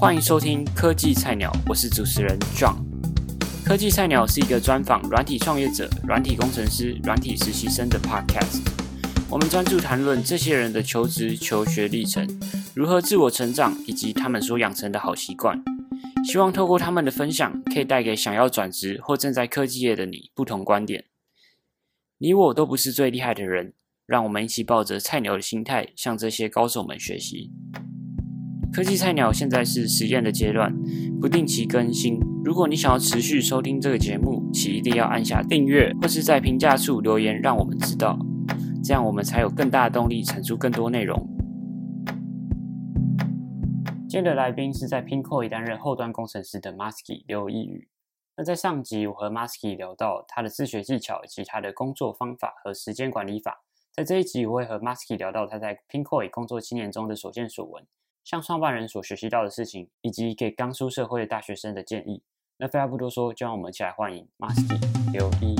欢迎收听科技菜鸟，我是主持人 John。科技菜鸟是一个专访软体创业者、软体工程师、软体实习生的 Podcast。我们专注谈论这些人的求职、求学历程，如何自我成长，以及他们所养成的好习惯。希望透过他们的分享，可以带给想要转职或正在科技业的你不同观点。你我都不是最厉害的人，让我们一起抱着菜鸟的心态，向这些高手们学习。科技菜鸟现在是实验的阶段，不定期更新。如果你想要持续收听这个节目，请一定要按下订阅，或是在评价处留言，让我们知道，这样我们才有更大的动力产出更多内容。今天的来宾是在 Pinkoi 担任后端工程师的 Masky 刘一宇。那在上集，我和 Masky 聊到他的自学技巧以及他的工作方法和时间管理法。在这一集，我会和 Masky 聊到他在 Pinkoi 工作七年中的所见所闻。向创办人所学习到的事情，以及给刚出社会的大学生的建议。那废话不多说，就让我们一起来欢迎 Masky 刘一。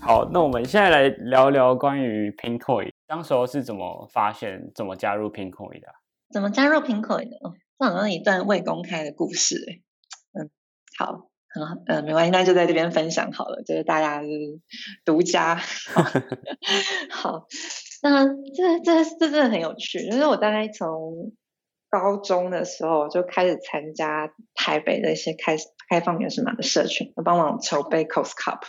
好，那我们现在来聊聊关于 Pinkoi，当时候是怎么发现、怎么加入 Pinkoi 的？怎么加入 Pinkoi 的？这好像一段未公开的故事哎。嗯，好。很好，呃，没关系，那就在这边分享好了，就是大家就是独家。好，好，那这这这真的很有趣，就是我大概从高中的时候就开始参加台北的一些开开放原始码的社群，帮忙筹备 Cos Cup，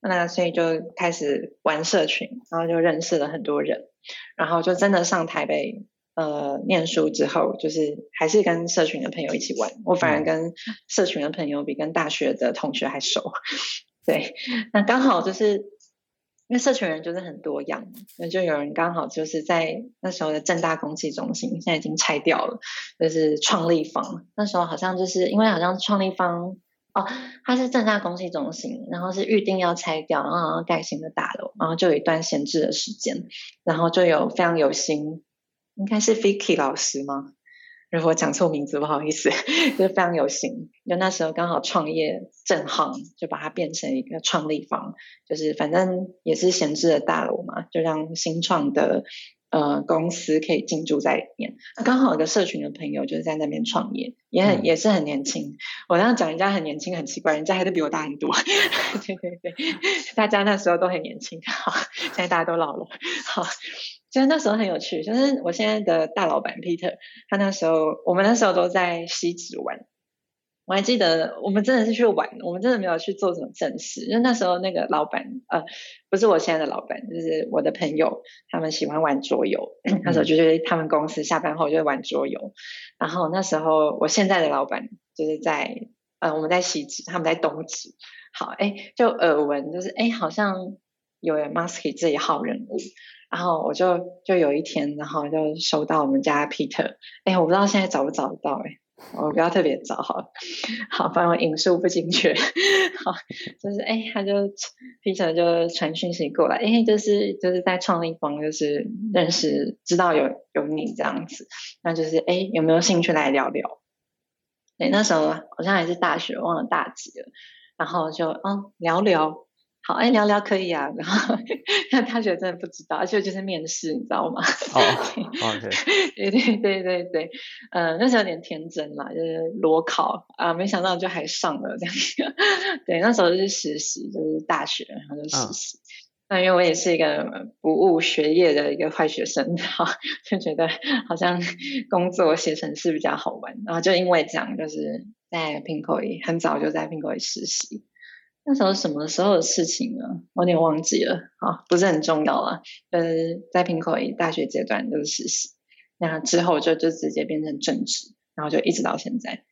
那所以就开始玩社群，然后就认识了很多人，然后就真的上台北。呃，念书之后，就是还是跟社群的朋友一起玩。我反而跟社群的朋友比跟大学的同学还熟。对，那刚好就是因为社群人就是很多样，那就有人刚好就是在那时候的正大公器中心，现在已经拆掉了，就是创立方。那时候好像就是因为好像创立方哦，它是正大公器中心，然后是预定要拆掉，然后要盖新的大楼，然后就有一段闲置的时间，然后就有非常有心。应该是 Vicky 老师吗？如果讲错名字，不好意思，就是非常有型。就那时候刚好创业正夯，就把它变成一个创立方，就是反正也是闲置的大楼嘛，就让新创的呃公司可以进驻在里面。刚好有个社群的朋友就是在那边创业，也很、嗯、也是很年轻。我这样讲人家很年轻很奇怪，人家还是比我大很多。对对对，大家那时候都很年轻，好，现在大家都老了，好。就是那时候很有趣，就是我现在的大老板 Peter，他那时候我们那时候都在西子玩，我还记得我们真的是去玩，我们真的没有去做什么正事，因为那时候那个老板呃不是我现在的老板，就是我的朋友，他们喜欢玩桌游，那时候就是他们公司下班后就会玩桌游，然后那时候我现在的老板就是在呃我们在西子，他们在东子，好哎就耳闻就是哎好像有人 Masky 这一号人物。然后我就就有一天，然后就收到我们家 Peter，哎，我不知道现在找不找得到，哎，我不要特别找好了，好，反正我引述不精确，好，就是哎，他就 Peter 就传讯息过来，哎，就是就是在创立方，就是认识知道有有你这样子，那就是哎，有没有兴趣来聊聊？哎，那时候好像还是大学，忘了大几了，然后就嗯聊聊。好，哎，聊聊可以啊。然后，那大学真的不知道，而且就是面试，你知道吗？哦、oh,，OK，对对对对对，呃，那时候有点天真嘛，就是裸考啊，没想到就还上了这样。对，那时候就是实习，就是大学，然后就实习。那、oh. 因为我也是一个不务学业的一个坏学生，哈，就觉得好像工作写程式比较好玩，然后就因为这样，就是在 Pinkoi 很早就在 Pinkoi 实习。那时候什么时候的事情呢？我有点忘记了，好，不是很重要了。呃，在 Pinkoi 大学阶段就是实习，那之后就就直接变成正职，然后就一直到现在，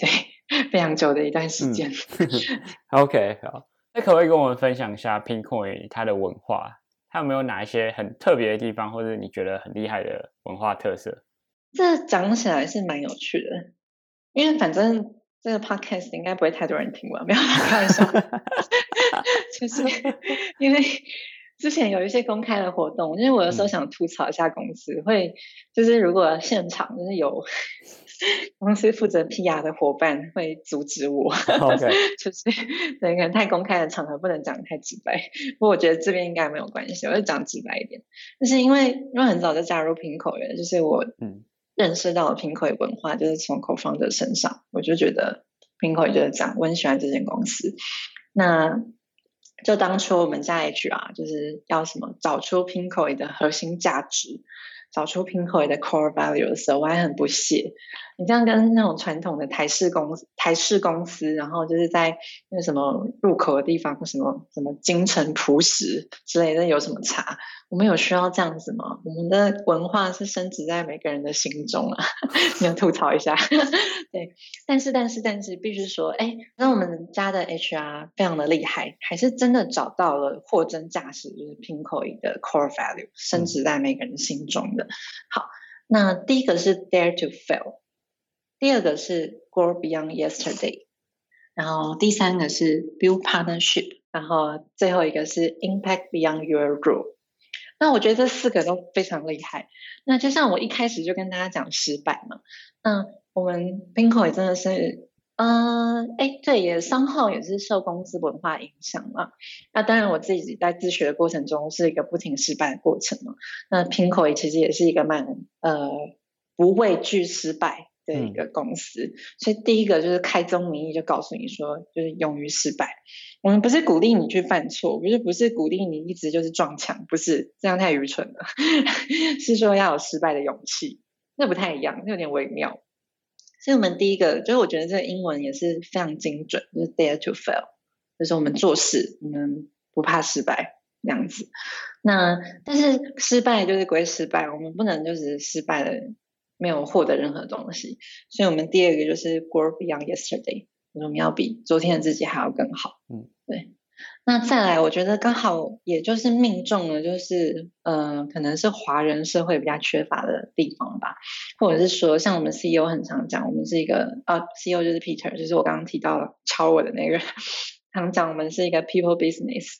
对，非常久的一段时间。嗯、OK，好，那可不可以跟我们分享一下 Pinkoi 它的文化？它有没有哪一些很特别的地方，或者你觉得很厉害的文化特色？这讲起来是蛮有趣的，因为反正。这个 podcast 应该不会太多人听吧？没有开玩笑，就是因为之前有一些公开的活动，因为我有时候想吐槽一下公司，嗯、会就是如果现场就是有公司负责 PR 的伙伴会阻止我，OK，就是对，可能太公开的场合不能讲太直白。不过我觉得这边应该没有关系，我就讲直白一点。就是因为因为很早就加入 Pinkoi 就是我认识到了 Pinkoi 文化，就是从口方哲身上，我就觉得 p i n k o 就是这样，我很喜欢这间公司。那就当初我们加 HR 就是要什么找出 p i n k o 的核心价值。找出 Pinkoi 的 core value 的时候，我还很不屑。你这样跟那种传统的台式公司、台式公司，然后就是在那什么入口的地方，什么什么京城朴实之类的，有什么差？我们有需要这样子吗？我们的文化是深植在每个人的心中啊！你要吐槽一下，对。但是，但是，但是，必须说，哎，那我们家的 HR 非常的厉害，还是真的找到了货真价实，就是 Pinkoi 的 core value，深植在每个人心中好，那第一个是 Dare to Fail，第二个是 Grow Beyond Yesterday，然后第三个是 Build Partnership，然后最后一个是 Impact Beyond Your Rule。那我觉得这四个都非常厉害。那就像我一开始就跟大家讲失败嘛，那我们 PINKO 也真的是，嗯、呃，哎，对，也商号也是受公司文化影响嘛。那当然我自己在自学的过程中是一个不停失败的过程嘛。那 Pinkoi 其实也是一个蛮呃不畏惧失败的一个公司，嗯、所以第一个就是开宗明义就告诉你说，就是勇于失败。我们不是鼓励你去犯错，不是不是鼓励你一直就是撞墙，不是这样太愚蠢了。是说要有失败的勇气，那不太一样，那有点微妙。所以我们第一个就是我觉得这个英文也是非常精准，就是 dare to fail，就是我们做事，我们不怕失败这样子。那但是失败就是归失败，我们不能就是失败了没有获得任何东西。所以我们第二个就是 grow beyond yesterday。我们要比昨天的自己还要更好。嗯，对。那再来，我觉得刚好也就是命中了，就是呃，可能是华人社会比较缺乏的地方吧，或者是说，像我们 CEO 很常讲，我们是一个啊，CEO 就是 Peter，就是我刚刚提到敲我的那个，常讲我们是一个 people business。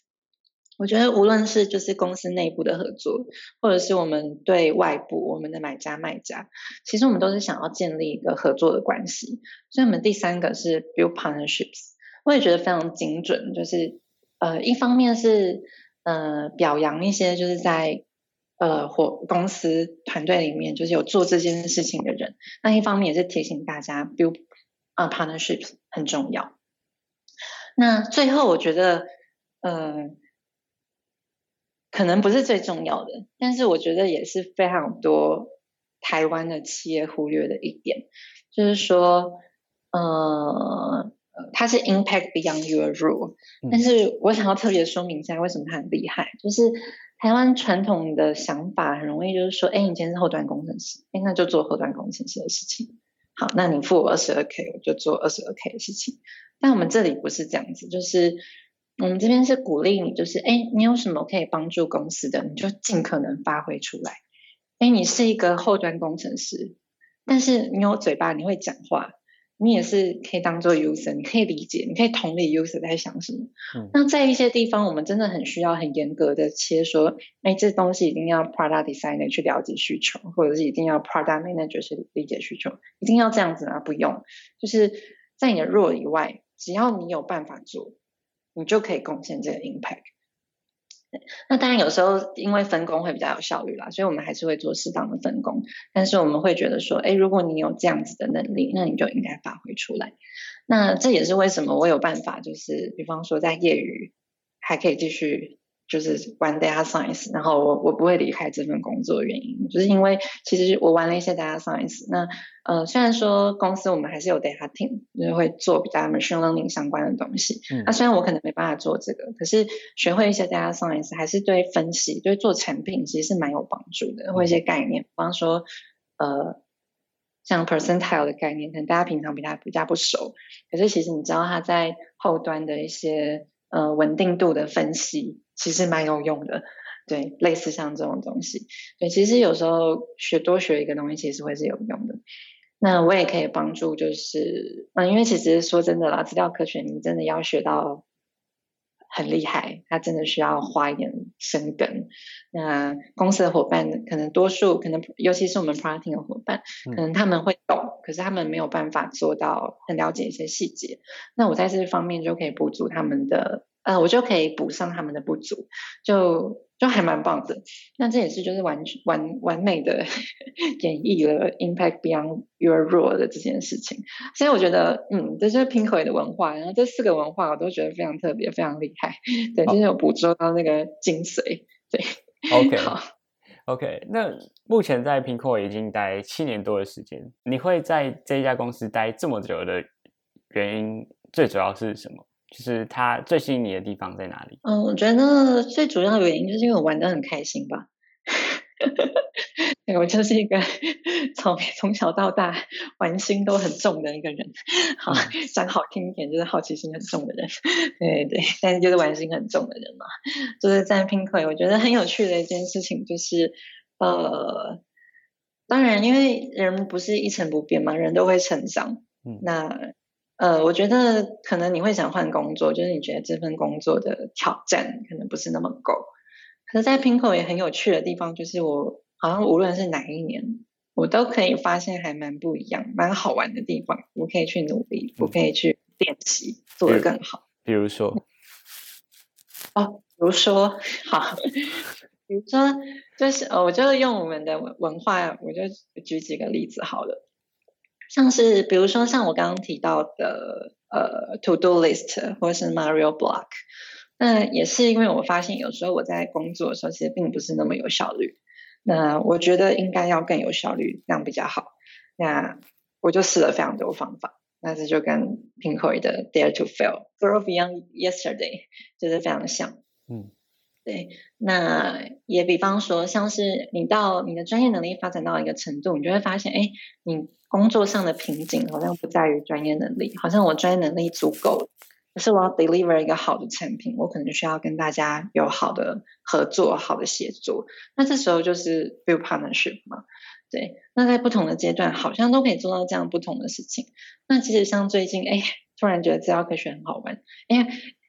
我觉得无论是就是公司内部的合作，或者是我们对外部我们的买家卖家，其实我们都是想要建立一个合作的关系。所以，我们第三个是 build partnerships，我也觉得非常精准。就是呃，一方面是呃表扬一些就是在呃或公司团队里面就是有做这件事情的人，那一方面也是提醒大家 build 啊 partnerships 很重要。那最后，我觉得呃。可能不是最重要的，但是我觉得也是非常多台湾的企业忽略的一点，就是说，呃，它是 impact beyond your rule，但是我想要特别说明一下为什么它很厉害，就是台湾传统的想法很容易就是说，哎，你今天是后端工程师，哎，那就做后端工程师的事情，好，那你付我二十二 k，我就做二十二 k 的事情，但我们这里不是这样子，就是。我们这边是鼓励你，就是哎，你有什么可以帮助公司的，你就尽可能发挥出来。哎，你是一个后端工程师，但是你有嘴巴，你会讲话，你也是可以当做 user，你可以理解，你可以同理 user 在想什么。嗯。那在一些地方，我们真的很需要很严格的切说，哎，这东西一定要 product designer 去了解需求，或者是一定要 product manager 去理解需求，一定要这样子吗？不用，就是在你的 role 以外，只要你有办法做。你就可以贡献这个 impact。那当然有时候因为分工会比较有效率啦，所以我们还是会做适当的分工。但是我们会觉得说，哎，如果你有这样子的能力，那你就应该发挥出来。那这也是为什么我有办法，就是比方说在业余还可以继续。就是玩 data science，然后我我不会离开这份工作的原因，就是因为其实我玩了一些 data science。那呃，虽然说公司我们还是有 data team，就是会做比较 machine learning 相关的东西。嗯。那虽然我可能没办法做这个，可是学会一些 data science 还是对分析、对做产品其实是蛮有帮助的，或一些概念，比方说呃，像 percentile 的概念，可能大家平常比较比较不熟，可是其实你知道它在后端的一些呃稳定度的分析。其实蛮有用的，对，类似像这种东西，对，其实有时候学多学一个东西，其实会是有用的。那我也可以帮助，就是，嗯，因为其实说真的啦，资料科学你真的要学到。很厉害，他真的需要花一点生根。那公司的伙伴可能多数，可能尤其是我们 Product 的伙伴，可能他们会懂，可是他们没有办法做到很了解一些细节。那我在这方面就可以补足他们的，呃，我就可以补上他们的不足，就就还蛮棒的。那这也是就是完完完美的 演绎了 Impact Beyond Your Role 的这件事情。所以我觉得，嗯，这就是 Pinkoi 的文化，然后这四个文化我都觉得非常特别，非常厉害。对，就是有捕捉到那个精髓。对，OK，好。OK，那目前在 Pinkoi 已经待七年多的时间，你会在这一家公司待这么久的原因，最主要是什么？就是它最吸引你的地方在哪里？嗯，我觉得最主要的原因就是因为我玩的很开心吧。对，我就是一个从从小到大玩心都很重的一个人。好，讲好听一点就是好奇心很重的人。对对，但是就是玩心很重的人嘛。就是在 Pinkoi，我觉得很有趣的一件事情就是，呃，当然因为人不是一成不变嘛，人都会成长。嗯，那呃，我觉得可能你会想换工作，就是你觉得这份工作的挑战可能不是那么够。可是，在 Pinkoi 也很有趣的地方，就是我好像无论是哪一年，我都可以发现还蛮不一样、蛮好玩的地方。我可以去努力，我可以去练习，做得更好。比如说，哦，比如说，好，比如说，就是呃，我就用我们的文化，我就举几个例子好了。像是，比如说，像我刚刚提到的，呃，To Do List 或是 Mario Block。那也是因为我发现，有时候我在工作的时候，其实并不是那么有效率。那我觉得应该要更有效率，这样比较好。那我就试了非常多方法。那这就跟 Pinkoi 的 Dare to Fail, Grow Beyond Yesterday 就是非常像。嗯，对。那也比方说，像是你到你的专业能力发展到一个程度，你就会发现，哎，你工作上的瓶颈好像不在于专业能力，好像我专业能力足够。可是我要 deliver 一个好的产品，我可能需要跟大家有好的合作、好的协作。那这时候就是 build partnership 嘛，对。那在不同的阶段，好像都可以做到这样不同的事情。那其实像最近，哎，突然觉得资料科学很好玩，因为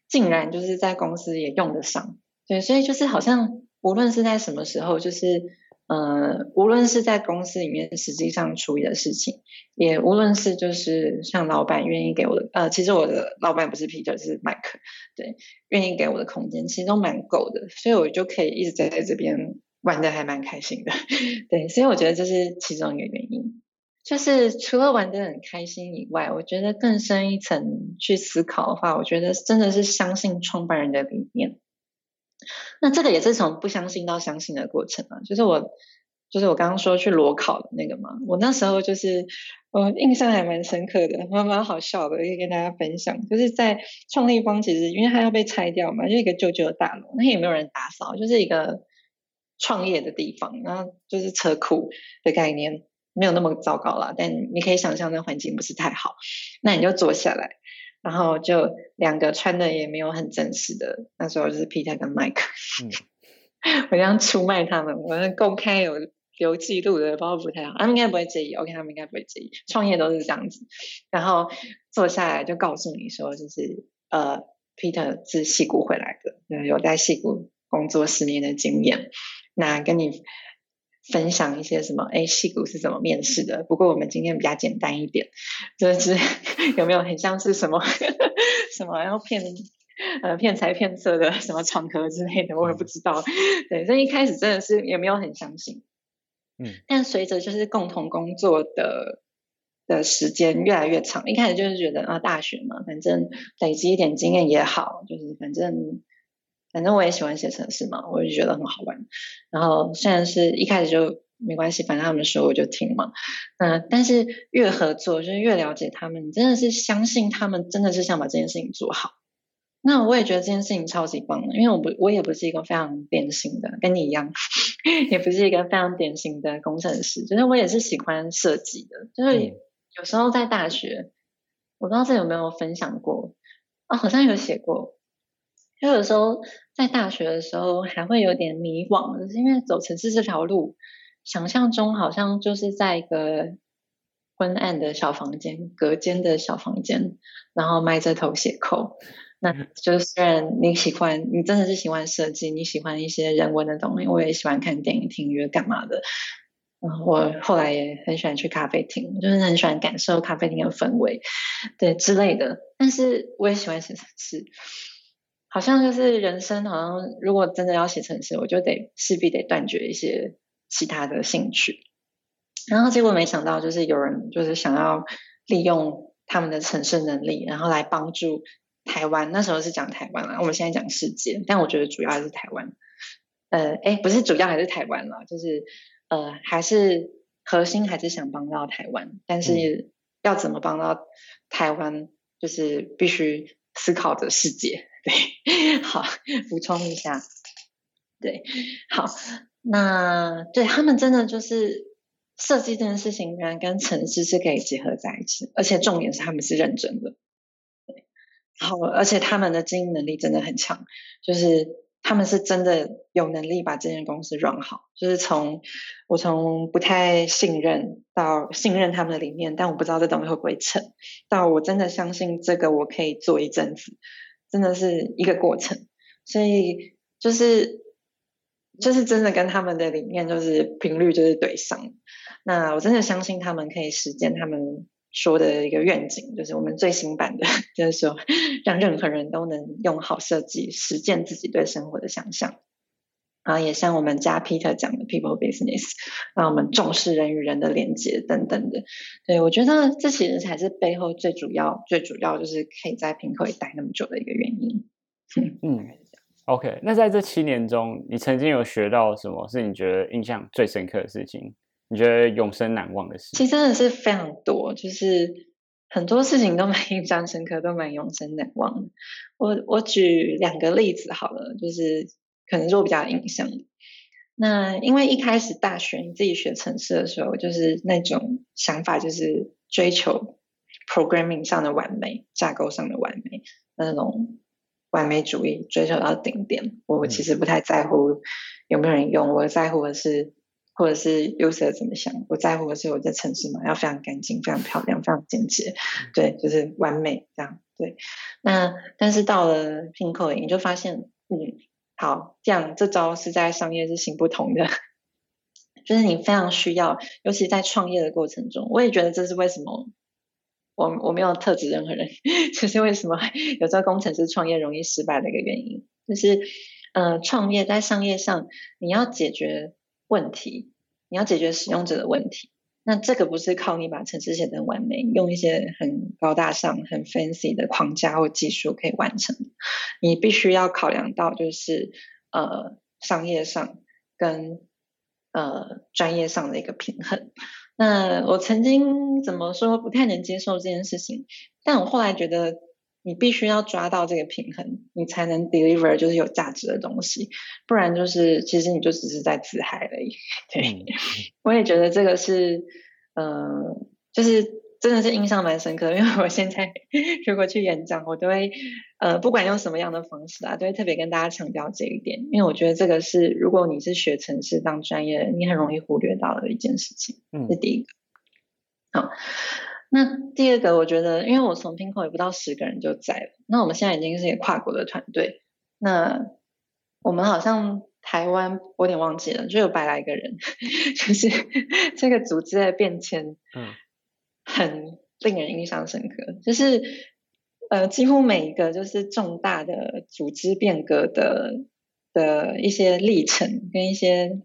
竟然就是在公司也用得上。对，所以就是好像无论是在什么时候，就是。呃，无论是在公司里面实际上处理的事情，也无论是就是像老板愿意给我的，呃，其实我的老板不是 Peter，是 Mike，对，愿意给我的空间其实都蛮够的，所以我就可以一直在在这边玩的还蛮开心的，对，所以我觉得这是其中一个原因，就是除了玩的很开心以外，我觉得更深一层去思考的话，我觉得真的是相信创办人的理念。那这个也是从不相信到相信的过程啊，就是我，就是我刚刚说去裸考的那个嘛，我那时候就是，我印象还蛮深刻的，蛮蛮好笑的，可以跟大家分享。就是在创立方，其实因为它要被拆掉嘛，就一个旧旧的大楼，那也没有人打扫，就是一个创业的地方，然后就是车库的概念，没有那么糟糕啦，但你可以想象那环境不是太好，那你就坐下来。然后就两个穿的也没有很正式的，那时候就是 Peter 跟 Mike，嗯、我这样出卖他们，我公开有有记录的，包括不太好，他们应该不会介意，OK，他们应该不会介意，创业都是这样子。然后坐下来就告诉你说，就是呃，Peter 是戏谷回来的，有在戏谷工作十年的经验，那跟你。分享一些什么？哎，戏骨是怎么面试的？不过我们今天比较简单一点，就是 有没有很像是什么 什么要骗呃骗财骗色的什么场合之类的？我也不知道。对，所以一开始真的是也没有很相信。嗯，但随着就是共同工作的的时间越来越长，一开始就是觉得啊，大学嘛，反正累积一点经验也好，就是反正。反正我也喜欢写程式嘛，我就觉得很好玩。然后虽然是一开始就没关系，反正他们说我就听嘛。嗯，但是越合作就是越了解他们，真的是相信他们真的是想把这件事情做好。那我也觉得这件事情超级棒的，因为我不我也不是一个非常典型的，跟你一样，也不是一个非常典型的工程师，就是我也是喜欢设计的。就是有时候在大学，我不知道这有没有分享过啊，好像有写过。就有时候在大学的时候还会有点迷惘，就是因为走城市这条路，想象中好像就是在一个昏暗的小房间、隔间的小房间，然后埋着头写。那就是虽然你喜欢，你真的是喜欢设计，你喜欢一些人文的东西，我也喜欢看电影、听音乐干嘛的。嗯，我后来也很喜欢去咖啡厅，就是很喜欢感受咖啡厅的氛围，对之类的。但是我也喜欢写程式，好像就是人生，好像如果真的要写程式，我就得势必得断绝一些其他的兴趣。然后结果没想到，就是有人就是想要利用他们的城市能力，然后来帮助台湾。那时候是讲台湾啦，我们现在讲世界，但我觉得主要还是台湾。呃，哎，不是主要还是台湾啦，就是。呃，还是核心还是想帮到台湾，但是要怎么帮到台湾，就是必须思考的世界。对，好，补充一下，对，好，那对他们真的就是设计这件事情，原来跟程式是可以结合在一起，而且重点是他们是认真的，对，然后而且他们的经营能力真的很强，就是。他们是真的有能力把这间公司 run 好，就是从我从不太信任到信任他们的理念，但我不知道这东西会不会成，到我真的相信这个我可以做一阵子，真的是一个过程。所以就是就是真的跟他们的理念就是频率就是对上，那我真的相信他们可以实践他们。说的一个愿景，就是我们最新版的，就是说让任何人都能用好设计实践自己对生活的想象。然后也像我们家 Peter 讲的 People Business，让我们重视人与人的连接等等的。对，我觉得这其实才是背后最主要、最主要就是可以在 Pinkoi 待那么久的一个原因。嗯，OK。那在这七年中，你曾经有学到什么是你觉得印象最深刻的事情？你觉得永生难忘的事？其实真的是非常多，就是很多事情都蛮印象深刻，都蛮永生难忘的。我我举两个例子好了，就是可能是我比较印象。那因为一开始大学你自己学程式的时候，就是那种想法，就是追求 programming 上的完美，架构上的完美，那种完美主义，追求到顶点。我其实不太在乎有没有人用，我在乎的是。或者是 user 怎么想？我在乎的是我在城市嘛，要非常干净、非常漂亮、非常简洁，对，就是完美这样。对，那但是到了 Pinkoi，你就发现，嗯，好，这样这招是在商业是行不通的，就是你非常需要，尤其在创业的过程中，我也觉得这是为什么我我没有特指任何人，就是为什么有时候工程师创业容易失败的一个原因，就是呃，创业在商业上你要解决。问题，你要解决使用者的问题，那这个不是靠你把城市写得完美，用一些很高大上、很 fancy 的框架或技术可以完成。你必须要考量到，就是呃商业上跟呃专业上的一个平衡。那我曾经怎么说不太能接受这件事情，但我后来觉得。你必须要抓到这个平衡，你才能 deliver 就是有价值的东西，不然就是其实你就只是在自嗨而已。对，我也觉得这个是，呃，就是真的是印象蛮深刻的，因为我现在 如果去演讲，我都会，呃，不管用什么样的方式啊，都会特别跟大家强调这一点，因为我觉得这个是如果你是学城市当专业，你很容易忽略到的一件事情。嗯，是第一个。好。那第二个，我觉得，因为我从 Pinkoi 也不到十个人就在了。那我们现在已经是一个跨国的团队。那我们好像台湾，我有点忘记了，就有百来个人，就是这个组织的变迁，嗯，很令人印象深刻。就是呃，几乎每一个就是重大的组织变革的的一些历程跟一些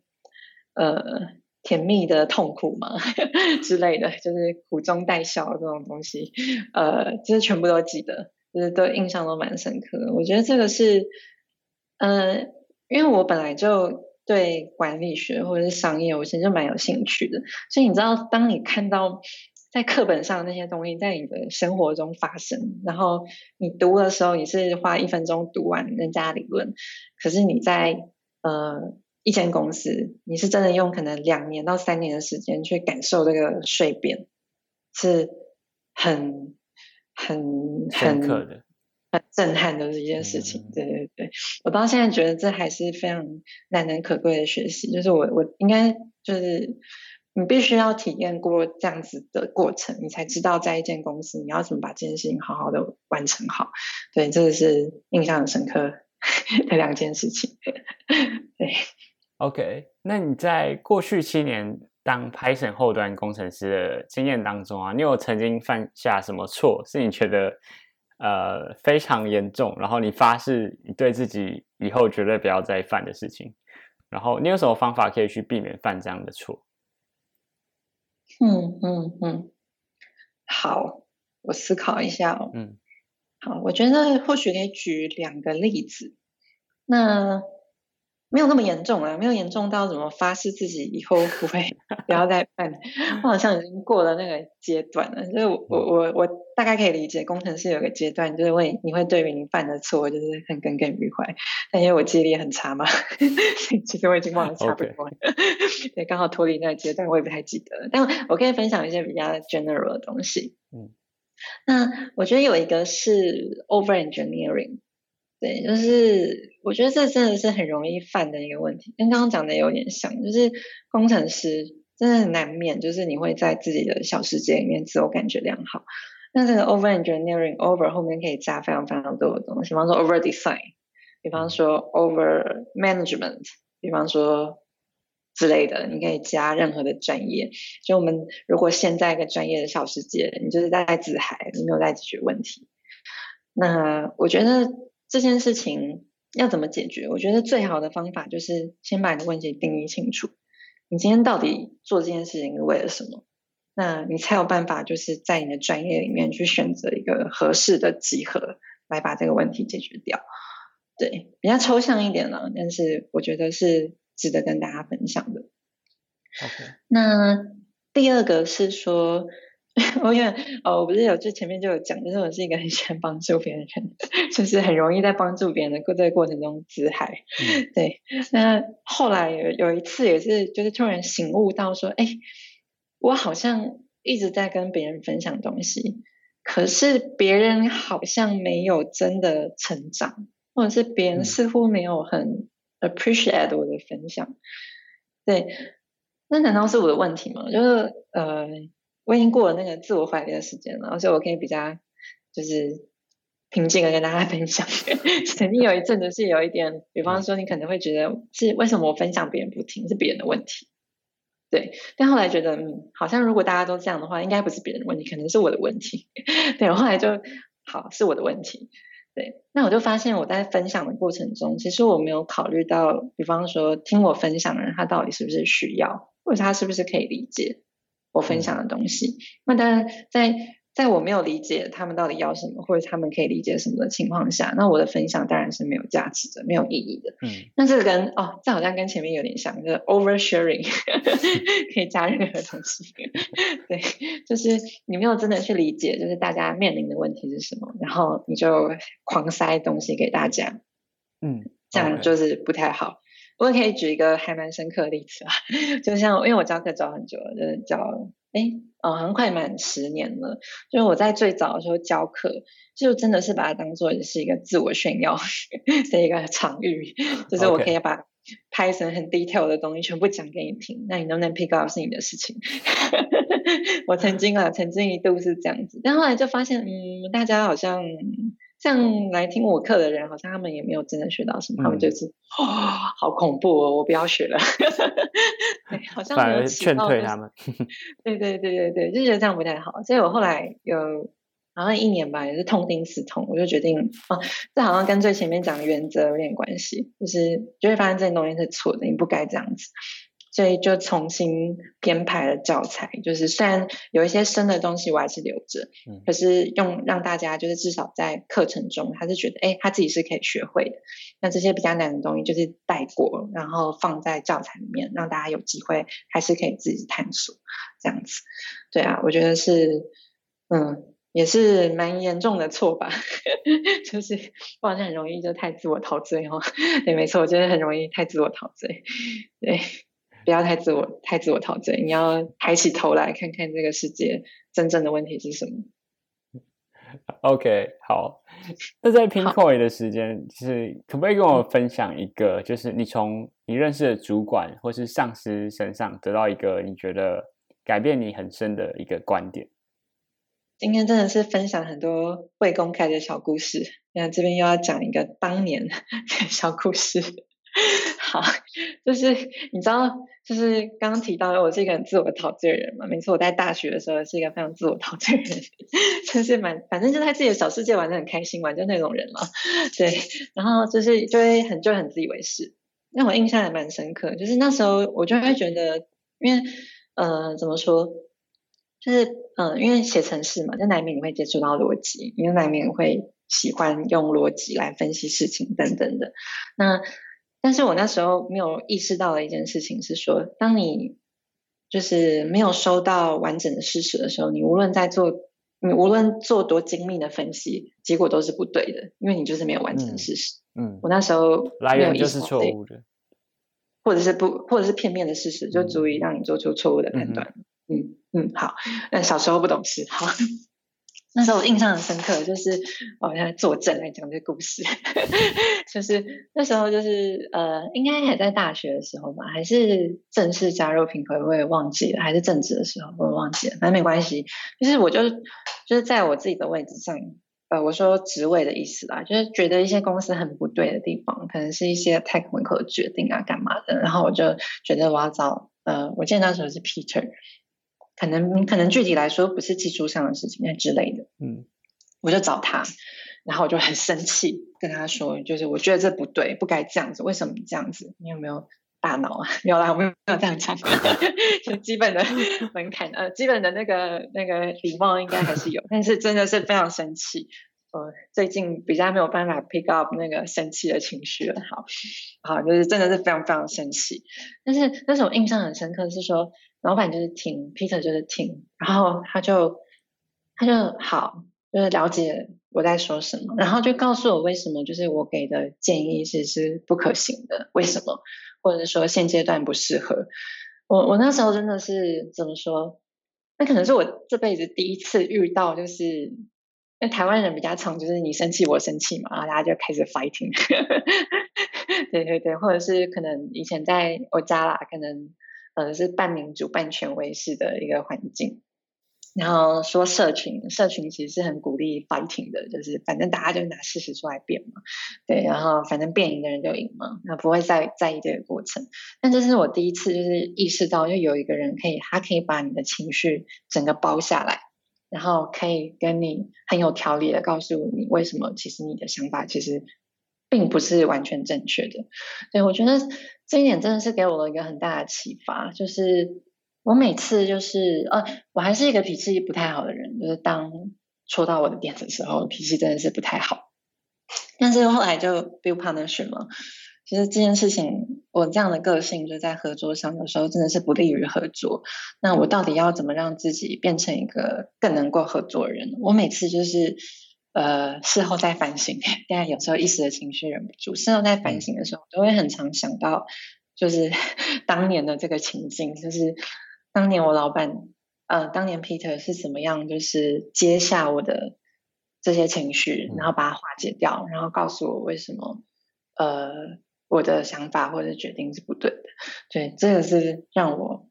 呃。甜蜜的痛苦嘛 之类的，就是苦中带笑这种东西，呃，就是全部都记得，就是都印象都蛮深刻的。我觉得这个是，呃，因为我本来就对管理学或者是商业，我其实就蛮有兴趣的。所以你知道，当你看到在课本上那些东西在你的生活中发生，然后你读的时候，你是花一分钟读完人家理论，可是你在呃。一间公司，你是真的用可能两年到三年的时间去感受这个蜕变，是很很很的很震撼的一件事情。嗯、对对对，我到现在觉得这还是非常难能可贵的学习。就是我我应该就是你必须要体验过这样子的过程，你才知道在一间公司你要怎么把这件事情好好的完成好。对，这个是印象很深刻 的两件事情。对。OK，那你在过去七年当 Python 后端工程师的经验当中啊，你有曾经犯下什么错，是你觉得呃非常严重，然后你发誓你对自己以后绝对不要再犯的事情？然后你有什么方法可以去避免犯这样的错？嗯嗯嗯，好，我思考一下哦。嗯，好，我觉得或许可以举两个例子。那没有那么严重啊，没有严重到怎么发誓自己以后不会 不要再犯。我好像已经过了那个阶段了，就是我我我大概可以理解，工程师有个阶段，就是会你会对于你犯的错就是很耿耿于怀。但因为我记忆力很差嘛，其实我已经忘得差不多了。对.刚好脱离那个阶段，我也不太记得了。但我可以分享一些比较 general 的东西。嗯，那我觉得有一个是 over engineering。对，就是我觉得这真的是很容易犯的一个问题，跟刚刚讲的有点像，就是工程师真的很难免，就是你会在自己的小世界里面自我感觉良好。那这个 over engineering，over 后面可以加非常非常多的东西，比方说 over design，比方说 over management，比方说之类的，你可以加任何的专业。就我们如果现在一个专业的小世界，你就是在自嗨，你没有在解决问题。那我觉得。这件事情要怎么解决？我觉得最好的方法就是先把你的问题定义清楚。你今天到底做这件事情是为了什么？那你才有办法，就是在你的专业里面去选择一个合适的集合，来把这个问题解决掉。对，比较抽象一点了，但是我觉得是值得跟大家分享的。OK，那第二个是说。我因为哦，我不是有就前面就有讲，就是我是一个很喜欢帮助别人的人，就是很容易在帮助别人的过这个过程中自嗨。嗯、对，那后来有有一次也是，就是突然醒悟到说，哎，我好像一直在跟别人分享东西，可是别人好像没有真的成长，或者是别人似乎没有很 appreciate 我的分享。嗯、对，那难道是我的问题吗？就是呃。我已经过了那个自我怀疑的时间了，所以我可以比较就是平静的跟大家分享。曾经有一阵子是有一点，比方说你可能会觉得是为什么我分享别人不听，是别人的问题。对，但后来觉得嗯，好像如果大家都这样的话，应该不是别人的问题，可能是我的问题。对，我后来就好，是我的问题。对，那我就发现我在分享的过程中，其实我没有考虑到，比方说听我分享的人，他到底是不是需要，或者他是不是可以理解。我分享的东西，那当然，在在我没有理解他们到底要什么，或者他们可以理解什么的情况下，那我的分享当然是没有价值的，没有意义的。嗯，那这个跟哦，这好像跟前面有点像，就是 oversharing 可以加任何东西。对，就是你没有真的去理解，就是大家面临的问题是什么，然后你就狂塞东西给大家。嗯，这样就是不太好。我也可以举一个还蛮深刻的例子啊，就像因为我教课教很久了，就是教哎哦，好像快满十年了。就是我在最早的时候教课，就真的是把它当做是一个自我炫耀的一个场域，就是我可以把 Python 很 detail 的东西全部讲给你听，那你能不能 pick up 是你的事情。我曾经啊，曾经一度是这样子，但后来就发现，嗯，大家好像。像来听我课的人，好像他们也没有真的学到什么，嗯、他们就是哦，好恐怖哦，我不要学了。对，好像没有 劝退他们。对对对对对，就觉得这样不太好。所以我后来有好像一年吧，也是痛定思痛，我就决定啊，这好像跟最前面讲的原则有点关系，就是就会发现这些东西是错的，你不该这样子。所以就重新编排了教材，就是虽然有一些深的东西我还是留着，嗯，可是用让大家就是至少在课程中，他是觉得哎，他自己是可以学会的。那这些比较难的东西就是带过，然后放在教材里面，让大家有机会还是可以自己探索这样子。对啊，我觉得是，嗯，也是蛮严重的错吧，就是我好像很容易就太自我陶醉哦。对，没错，我觉得很容易太自我陶醉，对。不要太自我，太自我陶醉。你要抬起头来看看这个世界真正的问题是什么。OK，好。那在 Pinkoi 的时间，就是可不可以跟我分享一个，就是你从你认识的主管或是上司身上得到一个你觉得改变你很深的一个观点？今天真的是分享很多未公开的小故事。那这边又要讲一个当年的小故事。好，就是你知道，就是刚刚提到我是一个很自我陶醉的人嘛。没错，我在大学的时候是一个非常自我陶醉的人，就是蛮反正就在自己的小世界玩得很开心，玩就那种人嘛。对，然后就是就会很就很自以为是。那我印象也蛮深刻，就是那时候我就会觉得，因为呃怎么说，就是嗯、因为写程式嘛，就难免你会接触到逻辑，因为难免会喜欢用逻辑来分析事情等等的。那但是我那时候没有意识到的一件事情是说，当你就是没有收到完整的事实的时候，你无论在做，你无论做多精密的分析，结果都是不对的，因为你就是没有完整的事实。嗯，嗯，我那时候来源就是错误的，或者是不，或者是片面的事实，就足以让你做出错误的判断。嗯嗯，嗯，好，那小时候不懂事，好。那时候我印象很深刻，就是我现在作证来讲这个故事，就是那时候就是呃，应该还在大学的时候吧，还是正式加入品葵，我也忘记了，还是正职的时候，我忘记了，反正没关系。就是我就就是在我自己的位置上，呃，我说职位的意思啦，就是觉得一些公司很不对的地方，可能是一些 technical 决定啊，干嘛的，然后我就觉得我要找呃，我记得那时候是 Peter。可能可能具体来说不是技术上的事情，那之类的。嗯，我就找他，然后我就很生气，跟他说，就是我觉得这不对，不该这样子，为什么这样子？你有没有大脑啊？没有啦，我没有这样讲，就基本的 门槛，呃，基本的那个那个礼貌应该还是有，但是真的是非常生气。呃，最近比较没有办法 pick up 那个生气的情绪了，好，好，就是真的是非常非常生气。但是那时候印象很深刻是说。老板就是听，Peter 就是听，然后他就他就好，就是了解我在说什么，然后就告诉我为什么就是我给的建议是是不可行的，为什么，或者是说现阶段不适合。我我那时候真的是怎么说？那可能是我这辈子第一次遇到，就是因为台湾人比较常，就是你生气我生气嘛，然后大家就开始 fighting。对对对，或者是可能以前在我家啦，可能。呃，是半民主半权威式的一个环境，然后说社群，社群其实是很鼓励 fighting 的，就是反正大家就拿事实出来辩嘛，对，然后反正辩赢的人就赢嘛，那不会再在意这个过程。但这是我第一次就是意识到，就有一个人可以，他可以把你的情绪整个包下来，然后可以跟你很有条理的告诉你为什么，其实你的想法其实。并不是完全正确的，对，我觉得这一点真的是给我了一个很大的启发。就是我每次就是呃，我还是一个脾气不太好的人，就是当戳到我的点的时候，脾气真的是不太好。但是后来就 build partnership 嘛，其实这件事情，我这样的个性就在合作上，有时候真的是不利于合作。那我到底要怎么让自己变成一个更能够合作的人？我每次就是。呃，事后再反省，但有时候一时的情绪忍不住。事后再反省的时候，都会很常想到，就是 当年的这个情境，就是当年我老板，呃，当年 Peter 是怎么样，就是接下我的这些情绪，然后把它化解掉，然后告诉我为什么，呃，我的想法或者决定是不对的。对，这个是让我。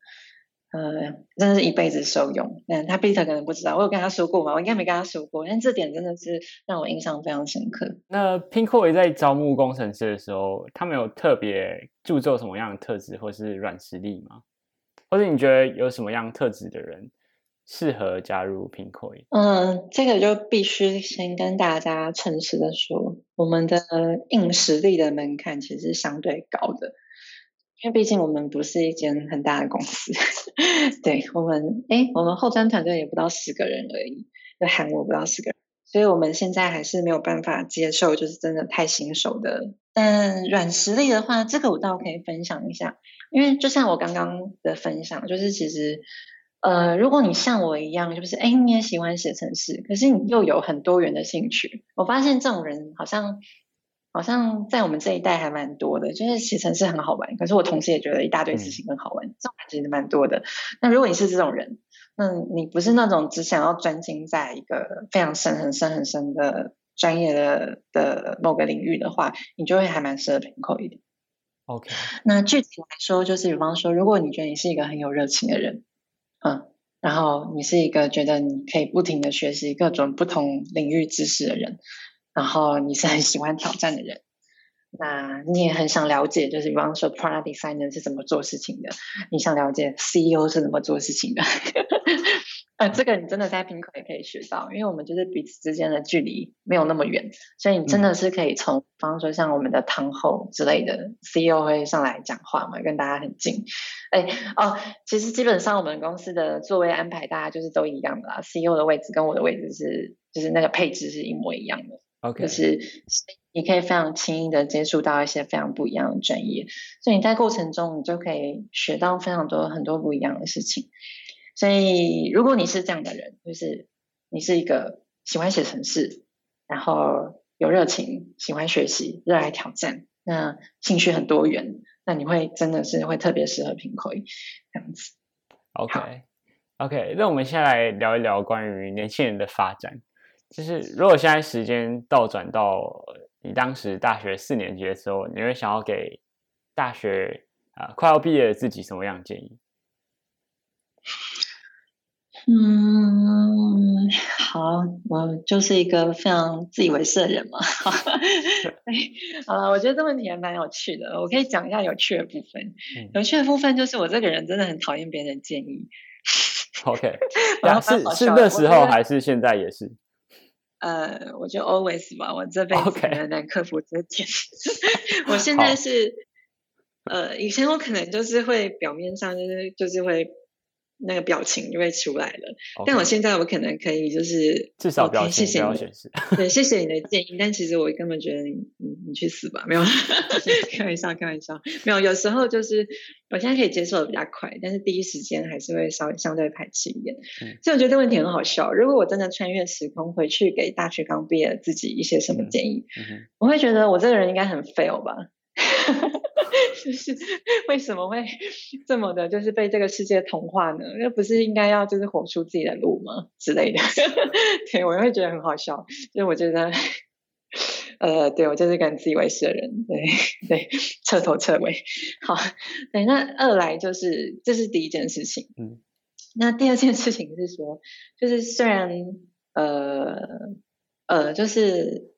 呃，真的是一辈子受用。嗯，他 Peter 可能不知道，我有跟他说过吗？我应该没跟他说过，但这点真的是让我印象非常深刻。那 Pinkoi 在招募工程师的时候，他们有特别注重什么样的特质或是软实力吗？或者你觉得有什么样特质的人适合加入 Pinkoi？嗯，这个就必须先跟大家诚实的说，我们的硬实力的门槛其实是相对高的。因为毕竟我们不是一间很大的公司，对我们，哎，我们后端团队也不到十个人而已，就喊我不到十个人，所以我们现在还是没有办法接受，就是真的太新手的。但软实力的话，这个我倒可以分享一下，因为就像我刚刚的分享，就是其实，呃，如果你像我一样，就是哎，你也喜欢写程式，可是你又有很多元的兴趣，我发现这种人好像。好像在我们这一代还蛮多的，就是写程式很好玩，可是我同时也觉得一大堆事情很好玩，嗯、这种人其实蛮多的。那如果你是这种人，那你不是那种只想要专精在一个非常深很深很深的专业的的某个领域的话，你就会还蛮适合 Pinkoi 一点。OK，那具体来说，就是比方说，如果你觉得你是一个很有热情的人，嗯，然后你是一个觉得你可以不停的学习各种不同领域知识的人。然后你是很喜欢挑战的人，那你也很想了解，就是比方说 product designer 是怎么做事情的，你想了解 CEO 是怎么做事情的。呃，这个你真的在 Pinkoi 也可以学到，因为我们就是彼此之间的距离没有那么远，所以你真的是可以从，比方说像我们的堂后之类的 CEO 会上来讲话嘛，跟大家很近。哎，哦，其实基本上我们公司的座位安排大家就是都一样的啦，CEO 的位置跟我的位置是，就是那个配置是一模一样的。OK，就是你可以非常轻易的接触到一些非常不一样的专业，所以你在过程中你就可以学到非常多很多不一样的事情。所以，如果你是这样的人，就是你是一个喜欢写程式，然后有热情，喜欢学习，热爱挑战，那兴趣很多元，那你会真的是会特别适合 Pinkoi 这样子。OK，OK，那我们先来聊一聊关于年轻人的发展。就是如果现在时间倒转到你当时大学四年级的时候，你会想要给大学啊、呃、快要毕业的自己什么样的建议？嗯，好，我就是一个非常自以为是的人嘛。好了，我觉得这问题还蛮有趣的，我可以讲一下有趣的部分。嗯、有趣的部分就是我这个人真的很讨厌别人的建议。OK，是是那时候还是现在也是？呃，我就 always 吧，我这辈子很难克服这点。我现在是，呃，以前我可能就是会表面上就是就是会。那个表情就会出来了.但我现在我可能可以就是至少表情不要显示。对，谢谢你的建议，但其实我根本觉得你你你去死吧，没有，开玩笑开玩笑，没有，有时候就是我现在可以接受的比较快，但是第一时间还是会稍微相对排斥一点。嗯、所以我觉得这个问题很好笑。如果我真的穿越时空回去给大学刚毕业的自己一些什么建议，嗯嗯、我会觉得我这个人应该很 fail 吧。就 是为什么会这么的，就是被这个世界同化呢？那不是应该要就是活出自己的路吗？之类的，对，我会觉得很好笑。所以我觉得，呃，对，我就是个很自以为是的人，对对，彻头彻尾。好，对，那二来就是这是第一件事情，嗯，那第二件事情是说，就是虽然呃呃，就是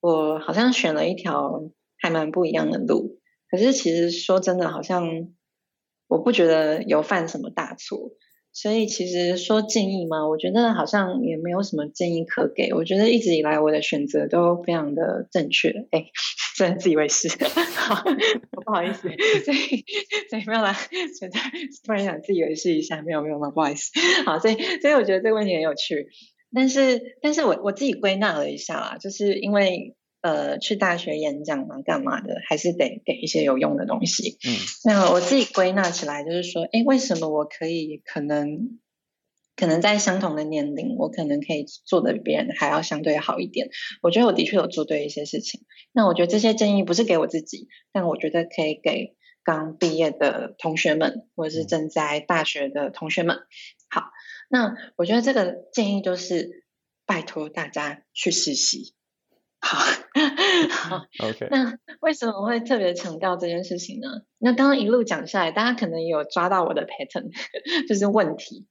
我好像选了一条。还蛮不一样的路，可是其实说真的，好像我不觉得有犯什么大错，所以其实说建议嘛，我觉得好像也没有什么建议可给。我觉得一直以来我的选择都非常的正确。哎，虽然自以为是，好，我不好意思，所以所以没有啦，觉得突然想自以为是一下，没有没有嘛，不好意思。好，所以所以我觉得这个问题很有趣，但是但是我我自己归纳了一下啦，就是因为。呃，去大学演讲嘛，干嘛的，还是得给一些有用的东西。嗯，那我自己归纳起来就是说，哎，为什么我可以可能可能在相同的年龄，我可能可以做的比别人还要相对好一点？我觉得我的确有做对一些事情。那我觉得这些建议不是给我自己，但我觉得可以给刚毕业的同学们，或者是正在大学的同学们。好，那我觉得这个建议就是拜托大家去实习。好，好，OK。那为什么会特别强调这件事情呢？那刚刚一路讲下来，大家可能也有抓到我的 pattern，就是问题。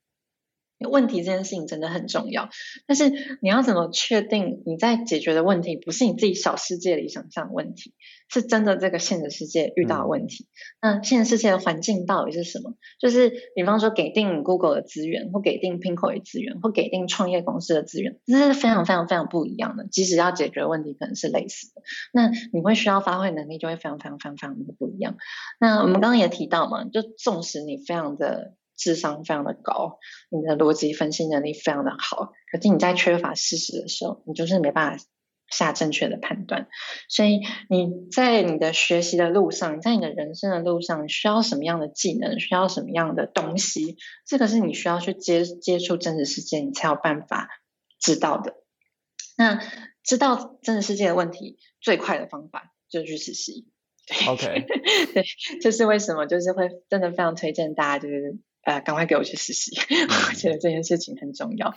问题这件事情真的很重要，但是你要怎么确定你在解决的问题不是你自己小世界里想象的问题，是真的这个现实世界遇到的问题？嗯、那现实世界的环境到底是什么？就是比方说给定 Google 的资源，或给定 Pinkoi 资源，或给定创业公司的资源，这是非常非常非常不一样的。即使要解决的问题可能是类似的，那你会需要发挥能力就会非常非常非常非常的不一样。那我们刚刚也提到嘛，就纵使你非常的。智商非常的高，你的逻辑分析能力非常的好，可是你在缺乏事实的时候，你就是没办法下正确的判断。所以你在你的学习的路上，在你的人生的路上，需要什么样的技能，需要什么样的东西，这个是你需要去接接触真实世界，你才有办法知道的。那知道真实世界的问题最快的方法就是去实习。OK，对，这是为什么？就是会真的非常推荐大家，就是。呃，赶快给我去实习，我觉得这件事情很重要。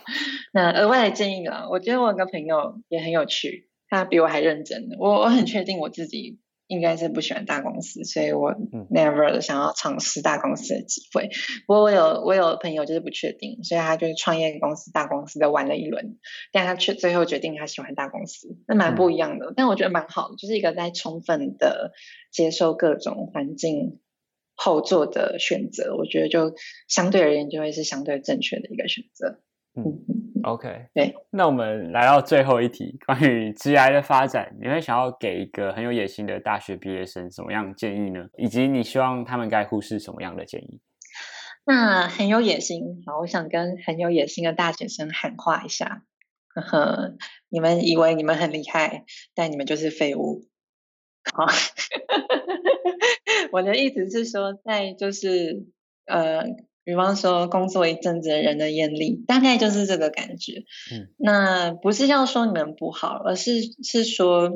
那额外的建议呢？我觉得我有个朋友也很有趣，他比我还认真。我我很确定我自己应该是不喜欢大公司，所以我 never 想要尝试大公司的机会。嗯、不过我有我有朋友就是不确定，所以他就是创业公司大公司的玩了一轮，但他却最后决定他喜欢大公司，那蛮不一样的。嗯、但我觉得蛮好的，就是一个在充分的接受各种环境后做的选择，我觉得就相对而言就会是相对正确的一个选择。嗯，OK，对，那我们来到最后一题，关于职涯的发展，你会想要给一个很有野心的大学毕业生什么样的建议呢？以及你希望他们该忽视什么样的建议？那很有野心，好，我想跟很有野心的大学生喊话一下，呵呵，你们以为你们很厉害，但你们就是废物。好，我的意思是说，在就是呃。比方说，工作一阵子的人的眼里，大概就是这个感觉。嗯，那不是要说你们不好，而是是说，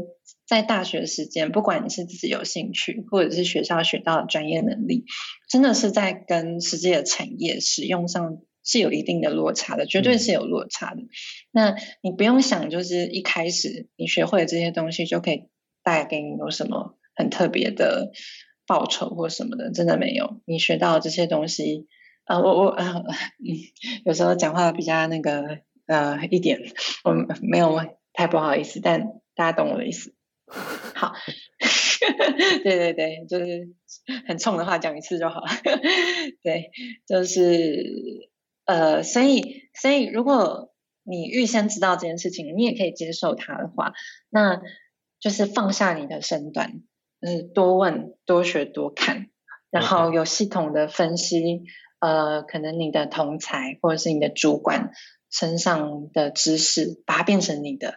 在大学时间，不管你是自己有兴趣，或者是学校学到的专业能力，真的是在跟实际的产业使用上是有一定的落差的，绝对是有落差的。嗯，那你不用想，就是一开始你学会的这些东西就可以带给你有什么很特别的报酬或什么的，真的没有。你学到的这些东西。啊，我我啊，嗯，有时候讲话比较那个呃一点，我没有太不好意思，但大家懂我的意思。好，对对对，就是很冲的话讲一次就好。对，就是呃，所以所以如果你预先知道这件事情，你也可以接受它的话，那就是放下你的身段，就是多问、多学、多看，然后有系统的分析。呃，可能你的同才或者是你的主管身上的知识，把它变成你的。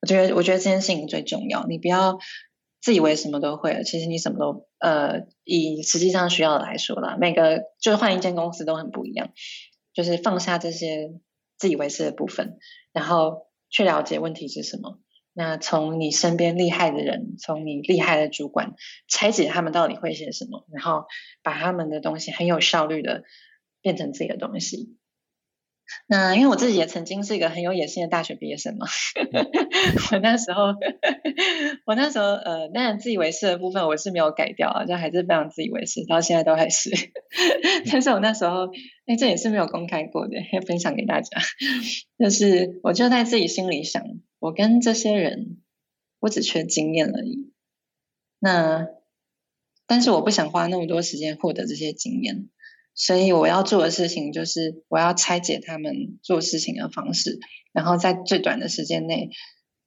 我觉得，我觉得这件事情最重要。你不要自以为什么都会了，其实你什么都呃，以实际上需要来说啦，每个就是换一间公司都很不一样。就是放下这些自以为是的部分，然后去了解问题是什么。那从你身边厉害的人，从你厉害的主管拆解他们到底会些什么，然后把他们的东西很有效率的变成自己的东西。那因为我自己也曾经是一个很有野心的大学毕业生嘛，我那时候，我那时候呃，当然自以为是的部分我是没有改掉啊，就还是非常自以为是，到现在都还是。但是我那时候，哎，这也是没有公开过的，要分享给大家。就是我就在自己心里想，我跟这些人，我只缺经验而已。那，但是我不想花那么多时间获得这些经验。所以我要做的事情就是，我要拆解他们做事情的方式，然后在最短的时间内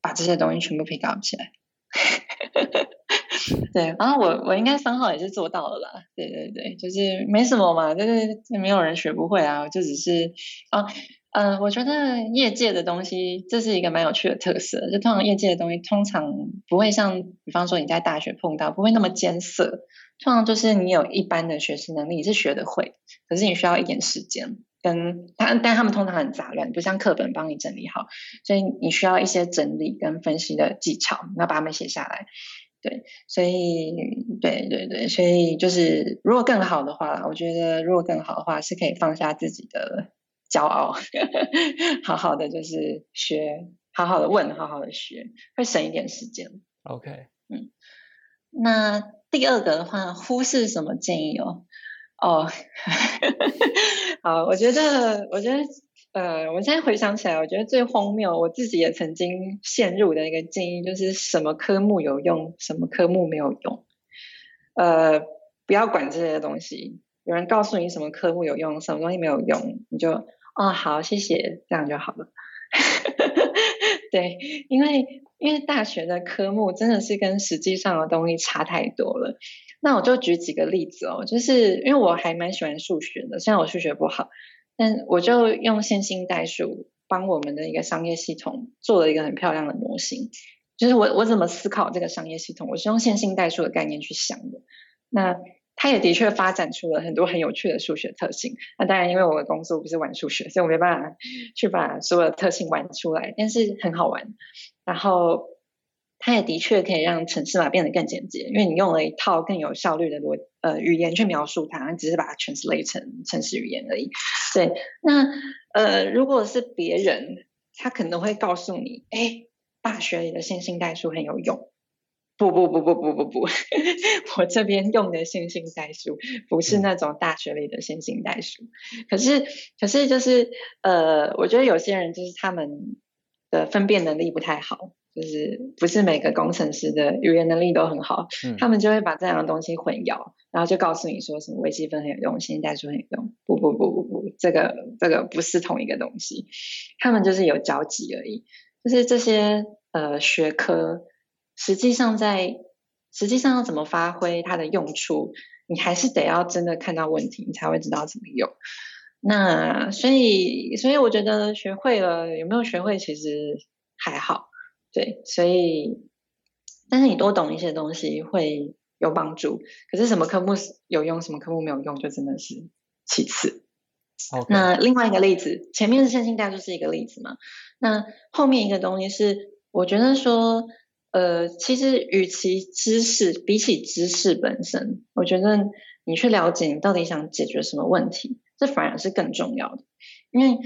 把这些东西全部 pick up 起来。对，然后我我应该三号也是做到了啦。对对对，就是没什么嘛，就是没有人学不会啊，就只是啊，呃，我觉得业界的东西这是一个蛮有趣的特色，就通常业界的东西通常不会像，比方说你在大学碰到，不会那么艰涩。通常就是你有一般的学习能力，你是学得会，可是你需要一点时间。跟他，但他们通常很杂乱，不像课本帮你整理好，所以你需要一些整理跟分析的技巧，你要把它们写下来。对，所以对对对，所以就是如果更好的话，我觉得如果更好的话，是可以放下自己的骄傲，好好的就是学，好好的问，好好的学，会省一点时间。OK，嗯，那。第二个的话，忽视什么建议哦？哦，好，我觉得，我觉得，呃，我现在回想起来，我觉得最荒谬，我自己也曾经陷入的一个建议，就是什么科目有用，什么科目没有用。呃，不要管这些东西，有人告诉你什么科目有用，什么东西没有用，你就哦，好，谢谢，这样就好了。对，因为。因为大学的科目真的是跟实际上的东西差太多了。那我就举几个例子哦，就是因为我还蛮喜欢数学的，虽然我数学不好，但我就用线性代数帮我们的一个商业系统做了一个很漂亮的模型。就是我我怎么思考这个商业系统，我是用线性代数的概念去想的。那它也的确发展出了很多很有趣的数学特性。那当然，因为我的工作不是玩数学，所以我没办法去把所有的特性玩出来，但是很好玩。然后，它也的确可以让城市码变得更简洁，因为你用了一套更有效率的逻呃语言去描述它，你只是把它 translate 成城市语言而已。对，那呃，如果是别人，他可能会告诉你，哎，大学里的线性代数很有用。不不不不不不不，我这边用的线性代数不是那种大学里的线性代数，可是可是就是呃，我觉得有些人就是他们的分辨能力不太好，就是不是每个工程师的语言能力都很好，嗯、他们就会把这样的东西混淆，然后就告诉你说什么微积分很有用，线性代数很有用，不不不不不，这个这个不是同一个东西，他们就是有交集而已，就是这些呃学科。实际上在，在实际上要怎么发挥它的用处，你还是得要真的看到问题，你才会知道怎么用。那所以，所以我觉得学会了有没有学会，其实还好。对，所以，但是你多懂一些东西会有帮助。可是什么科目有用，什么科目没有用，就真的是其次。那另外一个例子，前面的线性代数是一个例子嘛？那后面一个东西是，我觉得说。呃，其实与其知识，比起知识本身，我觉得你去了解你到底想解决什么问题，这反而是更重要的。因为，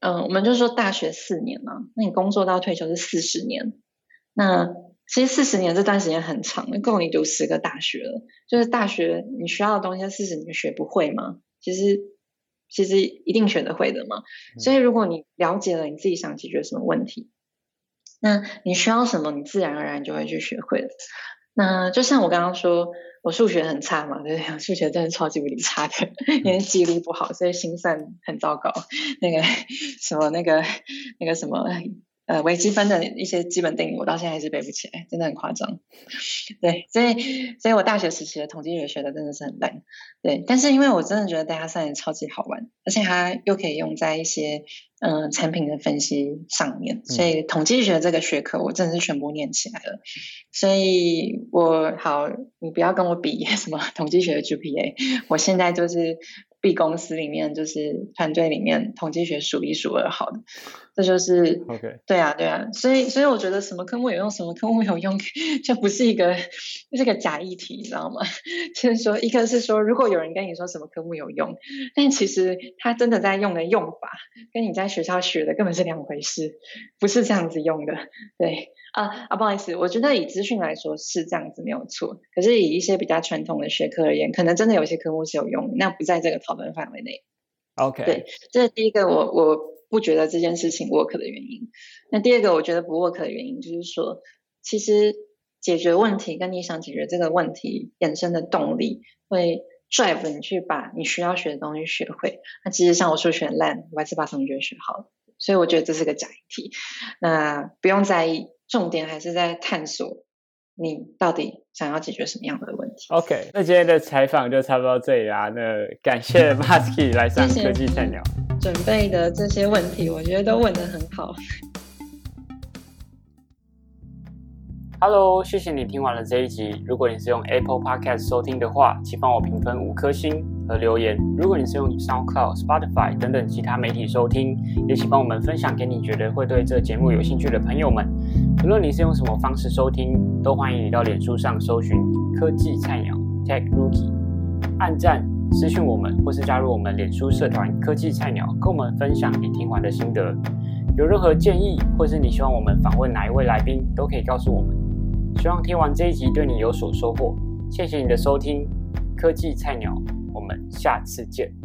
嗯、呃，我们就说大学四年嘛，那你工作到退休是四十年，那其实四十年这段时间很长，够你读十个大学了。就是大学你需要的东西，四十年学不会吗？其实，其实一定学得会的嘛。所以，如果你了解了你自己想解决什么问题。那你需要什么，你自然而然就会去学会了。那就像我刚刚说，我数学很差嘛，对不对？数学真的超级无敌差的，因为记忆力不好，所以心算很糟糕。那个什么，那个那个什么。呃，微积分的一些基本定理，我到现在还是背不起来，真的很夸张。对，所以，所以我大学时期的统计学学的真的是很烂。对，但是因为我真的觉得 data science 超级好玩，而且它又可以用在一些嗯、呃、产品的分析上面，所以统计学这个学科我真的是全部念起来了。所以我好，你不要跟我比 什么统计学的 GPA，我现在就是。B 公司里面就是团队里面统计学数一数二好的，这就是 OK。对啊，对啊，所以所以我觉得什么科目有用，什么科目没有用，这不是一个，这是个假议题，你知道吗？就是说，一个是说，如果有人跟你说什么科目有用，但其实他真的在用的用法，跟你在学校学的根本是两回事，不是这样子用的，对。啊啊，不好意思，我觉得以资讯来说是这样子没有错，可是以一些比较传统的学科而言，可能真的有些科目是有用的，那不在这个讨论范围内。OK，对，这是第一个我我不觉得这件事情 work 的原因。那第二个我觉得不 work 的原因就是说，其实解决问题跟你想解决这个问题衍生的动力，会 drive 你去把你需要学的东西学会。那其实像我数学烂，我还是把数学学好了，所以我觉得这是个假议题。那不用在意。重点还是在探索你到底想要解决什么样的问题。OK，那今天的采访就差不多到这里啦。那感谢 Masky 来上科技菜鸟。准备的这些问题，我觉得都问得很好。Hello，谢谢你听完了这一集。如果你是用 Apple Podcast 收听的话，请帮我评分五颗星和留言。如果你是用 SoundCloud、Spotify 等等其他媒体收听，也请帮我们分享给你觉得会对这节目有兴趣的朋友们。无论你是用什么方式收听，都欢迎你到脸书上搜寻“科技菜鸟 Tech Rookie”，按赞、私讯我们，或是加入我们脸书社团“科技菜鸟”，跟我们分享你听完的心得。有任何建议，或是你希望我们访问哪一位来宾，都可以告诉我们。希望听完这一集对你有所收获，谢谢你的收听，科技菜鸟，我们下次见。